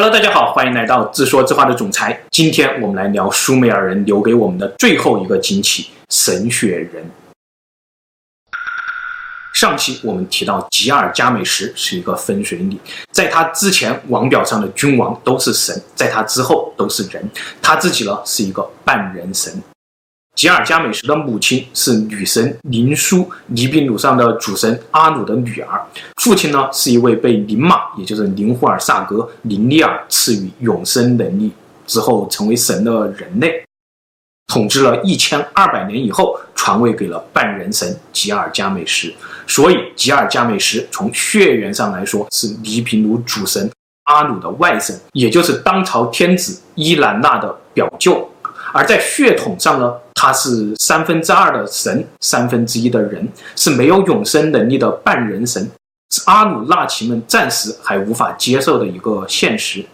Hello，大家好，欢迎来到自说自话的总裁。今天我们来聊苏美尔人留给我们的最后一个惊奇——神血人。上期我们提到吉尔伽美什是一个分水岭，在他之前，王表上的君王都是神；在他之后，都是人。他自己呢，是一个半人神。吉尔伽美什的母亲是女神宁舒，尼比鲁上的主神阿努的女儿。父亲呢，是一位被宁玛，也就是宁呼尔萨格宁利尔赐予永生能力之后成为神的人类，统治了一千二百年以后，传位给了半人神吉尔伽美什。所以，吉尔伽美什从血缘上来说是尼比鲁主神阿努的外甥，也就是当朝天子伊兰娜的表舅。而在血统上呢，他是三分之二的神，三分之一的人，是没有永生能力的半人神，是阿努纳奇们暂时还无法接受的一个现实。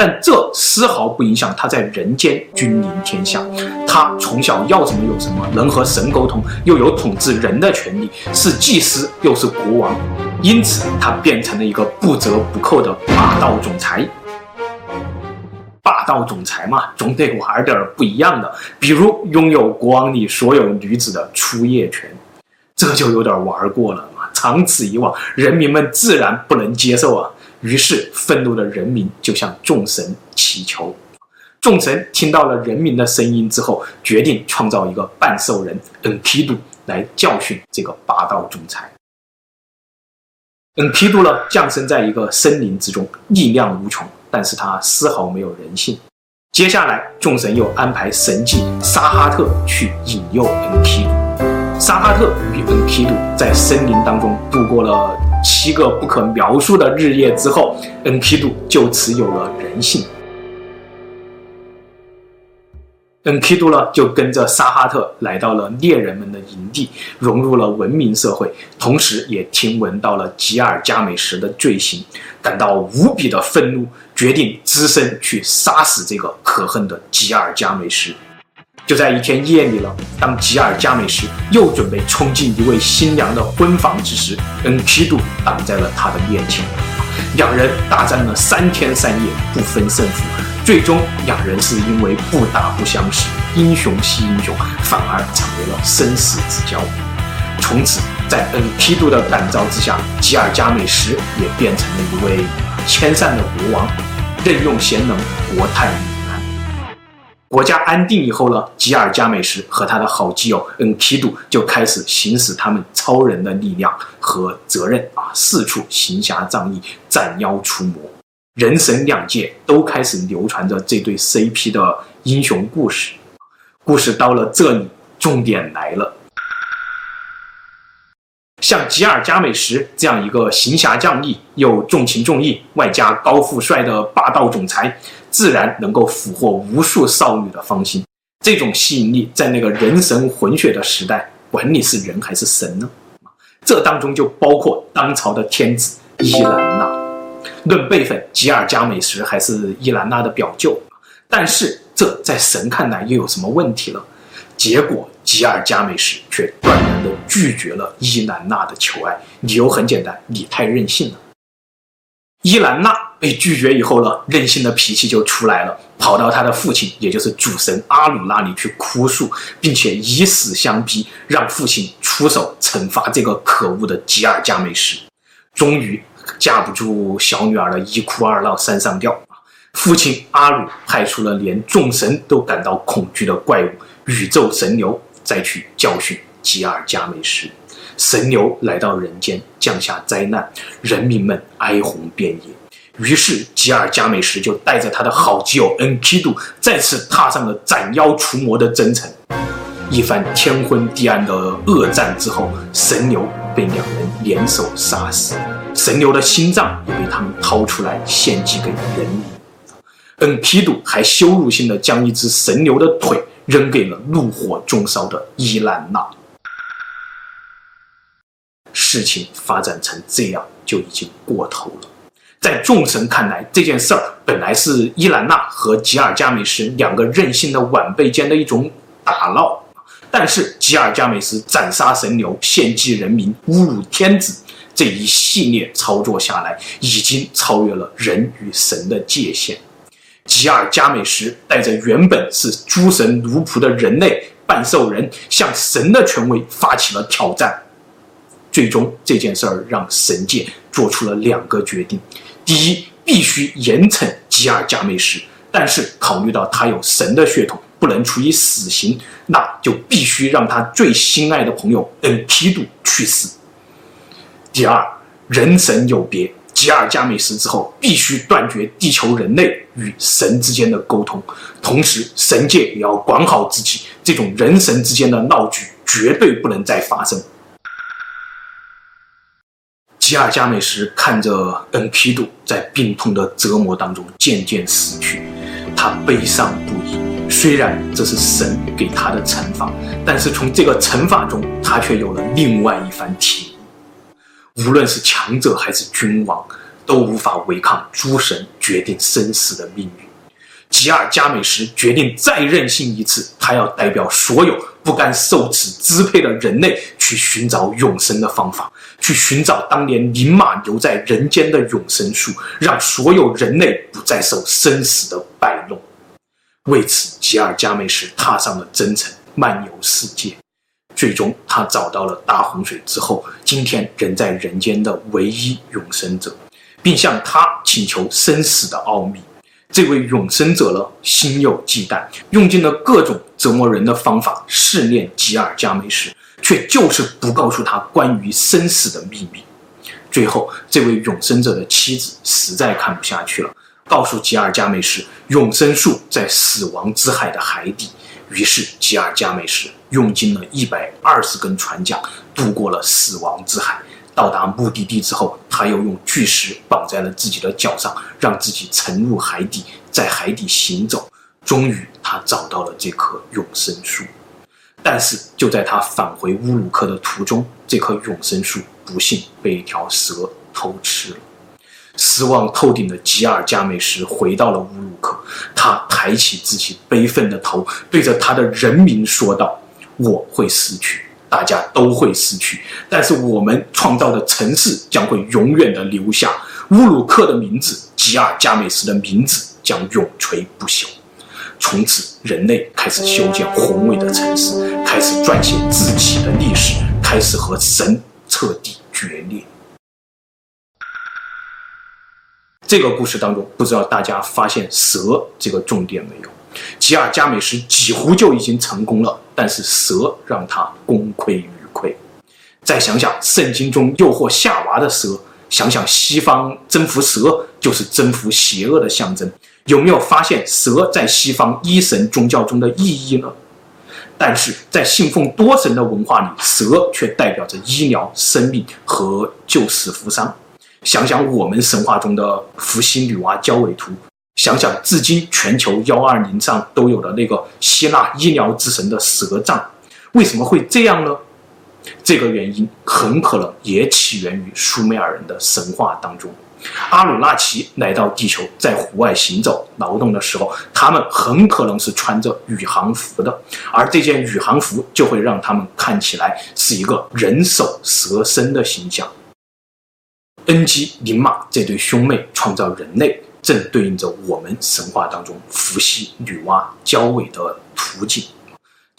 但这丝毫不影响他在人间君临天下。他从小要什么有什么，能和神沟通，又有统治人的权利，是祭司又是国王，因此他变成了一个不折不扣的霸道总裁。霸道总裁嘛，总得玩点不一样的，比如拥有国王里所有女子的初夜权，这就有点玩过了嘛。长此以往，人民们自然不能接受啊。于是，愤怒的人民就向众神祈求。众神听到了人民的声音之后，决定创造一个半兽人恩皮杜来教训这个霸道总裁。恩皮杜呢，降生在一个森林之中，力量无穷。但是他丝毫没有人性。接下来，众神又安排神迹沙哈特去引诱恩皮杜。沙哈特与恩皮杜在森林当中度过了七个不可描述的日夜之后，恩皮杜就此有了人性。恩皮杜呢，就跟着沙哈特来到了猎人们的营地，融入了文明社会，同时也听闻到了吉尔伽美什的罪行，感到无比的愤怒，决定只身去杀死这个可恨的吉尔伽美什。就在一天夜里了，当吉尔伽美什又准备冲进一位新娘的婚房之时，恩皮杜挡在了他的面前。两人大战了三天三夜，不分胜负。最终，两人是因为不打不相识，英雄惜英雄，反而成为了生死之交。从此，在恩皮杜的感召之下，吉尔伽美什也变成了一位谦善的国王，任用贤能，国泰民安。国家安定以后呢，吉尔伽美什和他的好基友恩皮杜就开始行使他们超人的力量和责任啊，四处行侠仗义，斩妖除魔。人神两界都开始流传着这对 CP 的英雄故事。故事到了这里，重点来了。像吉尔伽美什这样一个行侠仗义又重情重义，外加高富帅的霸道总裁，自然能够俘获无数少女的芳心。这种吸引力，在那个人神混血的时代，管你是人还是神呢？这当中就包括当朝的天子伊兰娜。论辈分，吉尔伽美什还是伊兰娜的表舅，但是这在神看来又有什么问题了？结果吉尔伽美什却断然地拒绝了伊兰娜的求爱，理由很简单：你太任性了。伊兰娜被拒绝以后呢，任性的脾气就出来了，跑到他的父亲，也就是主神阿鲁那里去哭诉，并且以死相逼，让父亲出手惩罚这个可恶的吉尔伽美什。终于。架不住小女儿的一哭二闹三上吊，父亲阿鲁派出了连众神都感到恐惧的怪物宇宙神牛，再去教训吉尔伽美什。神牛来到人间，降下灾难，人民们哀鸿遍野。于是吉尔伽美什就带着他的好基友恩皮杜，再次踏上了斩妖除魔的征程。一番天昏地暗的恶战之后，神牛被两人联手杀死。神牛的心脏也被他们掏出来献祭给人民。恩皮杜还羞辱性的将一只神牛的腿扔给了怒火中烧的伊兰娜。事情发展成这样就已经过头了。在众神看来，这件事儿本来是伊兰娜和吉尔伽美什两个任性的晚辈间的一种打闹，但是吉尔伽美什斩杀神牛，献祭人民，侮辱天子。这一系列操作下来，已经超越了人与神的界限。吉尔伽美什带着原本是诸神奴仆的人类半兽人，向神的权威发起了挑战。最终，这件事儿让神界做出了两个决定：第一，必须严惩吉尔伽美什，但是考虑到他有神的血统，不能处以死刑，那就必须让他最心爱的朋友恩皮杜去死。第二，人神有别，吉尔伽美什之后必须断绝地球人类与神之间的沟通，同时神界也要管好自己，这种人神之间的闹剧绝对不能再发生。吉尔伽美什看着恩皮杜在病痛的折磨当中渐渐死去，他悲伤不已。虽然这是神给他的惩罚，但是从这个惩罚中，他却有了另外一番体悟。无论是强者还是君王，都无法违抗诸神决定生死的命运。吉尔伽美什决定再任性一次，他要代表所有不甘受此支配的人类，去寻找永生的方法，去寻找当年宁玛留在人间的永生树，让所有人类不再受生死的摆弄。为此，吉尔伽美什踏上了征程，漫游世界。最终，他找到了大洪水之后，今天仍在人间的唯一永生者，并向他请求生死的奥秘。这位永生者呢，心有忌惮，用尽了各种折磨人的方法试炼吉尔伽美什，却就是不告诉他关于生死的秘密。最后，这位永生者的妻子实在看不下去了，告诉吉尔伽美什，永生树在死亡之海的海底。于是，吉尔伽美什用尽了一百二十根船桨，渡过了死亡之海。到达目的地之后，他又用巨石绑在了自己的脚上，让自己沉入海底，在海底行走。终于，他找到了这棵永生树。但是，就在他返回乌鲁克的途中，这棵永生树不幸被一条蛇偷吃了。失望透顶的吉尔伽美什回到了乌鲁克，他抬起自己悲愤的头，对着他的人民说道：“我会死去，大家都会死去，但是我们创造的城市将会永远的留下。乌鲁克的名字，吉尔伽美什的名字将永垂不朽。从此，人类开始修建宏伟的城市，开始撰写自己的历史，开始和神彻底决裂。”这个故事当中，不知道大家发现蛇这个重点没有？吉尔伽美什几乎就已经成功了，但是蛇让他功亏一篑。再想想圣经中诱惑夏娃的蛇，想想西方征服蛇就是征服邪恶的象征，有没有发现蛇在西方一神宗教中的意义呢？但是在信奉多神的文化里，蛇却代表着医疗、生命和救死扶伤。想想我们神话中的伏羲女娲交尾图，想想至今全球幺二零上都有的那个希腊医疗之神的蛇杖，为什么会这样呢？这个原因很可能也起源于苏美尔人的神话当中。阿努纳奇来到地球，在户外行走劳动的时候，他们很可能是穿着宇航服的，而这件宇航服就会让他们看起来是一个人首蛇身的形象。恩基、宁玛这对兄妹创造人类，正对应着我们神话当中伏羲、女娲交尾的图景。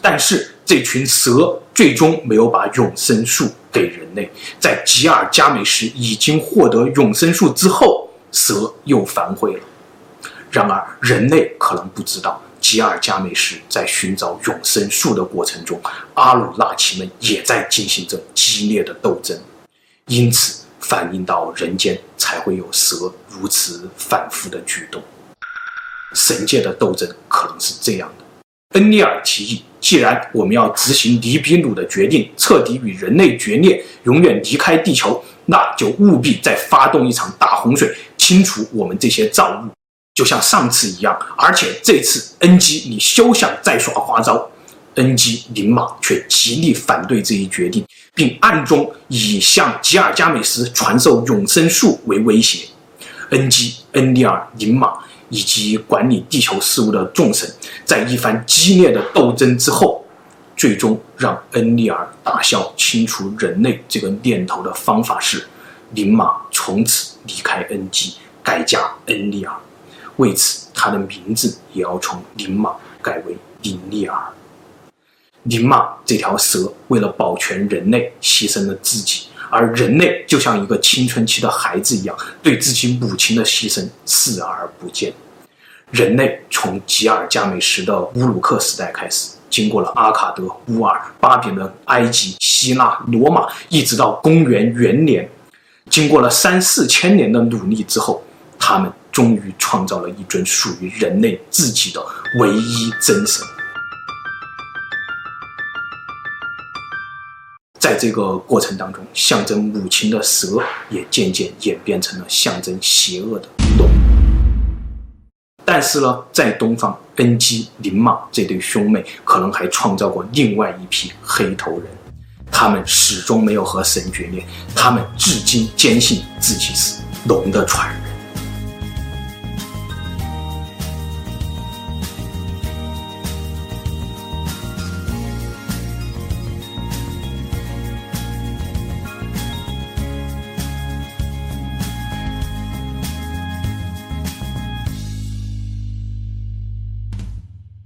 但是这群蛇最终没有把永生树给人类。在吉尔伽美什已经获得永生树之后，蛇又反悔了。然而人类可能不知道，吉尔伽美什在寻找永生树的过程中，阿努纳奇们也在进行着激烈的斗争。因此。反映到人间，才会有蛇如此反复的举动。神界的斗争可能是这样的：恩利尔提议，既然我们要执行尼比鲁的决定，彻底与人类决裂，永远离开地球，那就务必再发动一场大洪水，清除我们这些造物，就像上次一样。而且这次，恩基，你休想再耍花招。恩基林马却极力反对这一决定，并暗中以向吉尔伽美什传授永生术为威胁。恩基、恩利尔、林马以及管理地球事务的众神，在一番激烈的斗争之后，最终让恩利尔打消清除人类这个念头的方法是，林马从此离开恩基，改嫁恩利尔。为此，他的名字也要从林马改为林利尔。灵马这条蛇为了保全人类，牺牲了自己，而人类就像一个青春期的孩子一样，对自己母亲的牺牲视而不见。人类从吉尔伽美什的乌鲁克时代开始，经过了阿卡德、乌尔、巴比伦、埃及、希腊、罗马，一直到公元元年，经过了三四千年的努力之后，他们终于创造了一尊属于人类自己的唯一真神。在这个过程当中，象征母亲的蛇也渐渐演变成了象征邪恶的龙。但是呢，在东方，恩基、林马这对兄妹可能还创造过另外一批黑头人，他们始终没有和神决裂，他们至今坚信自己是龙的传人。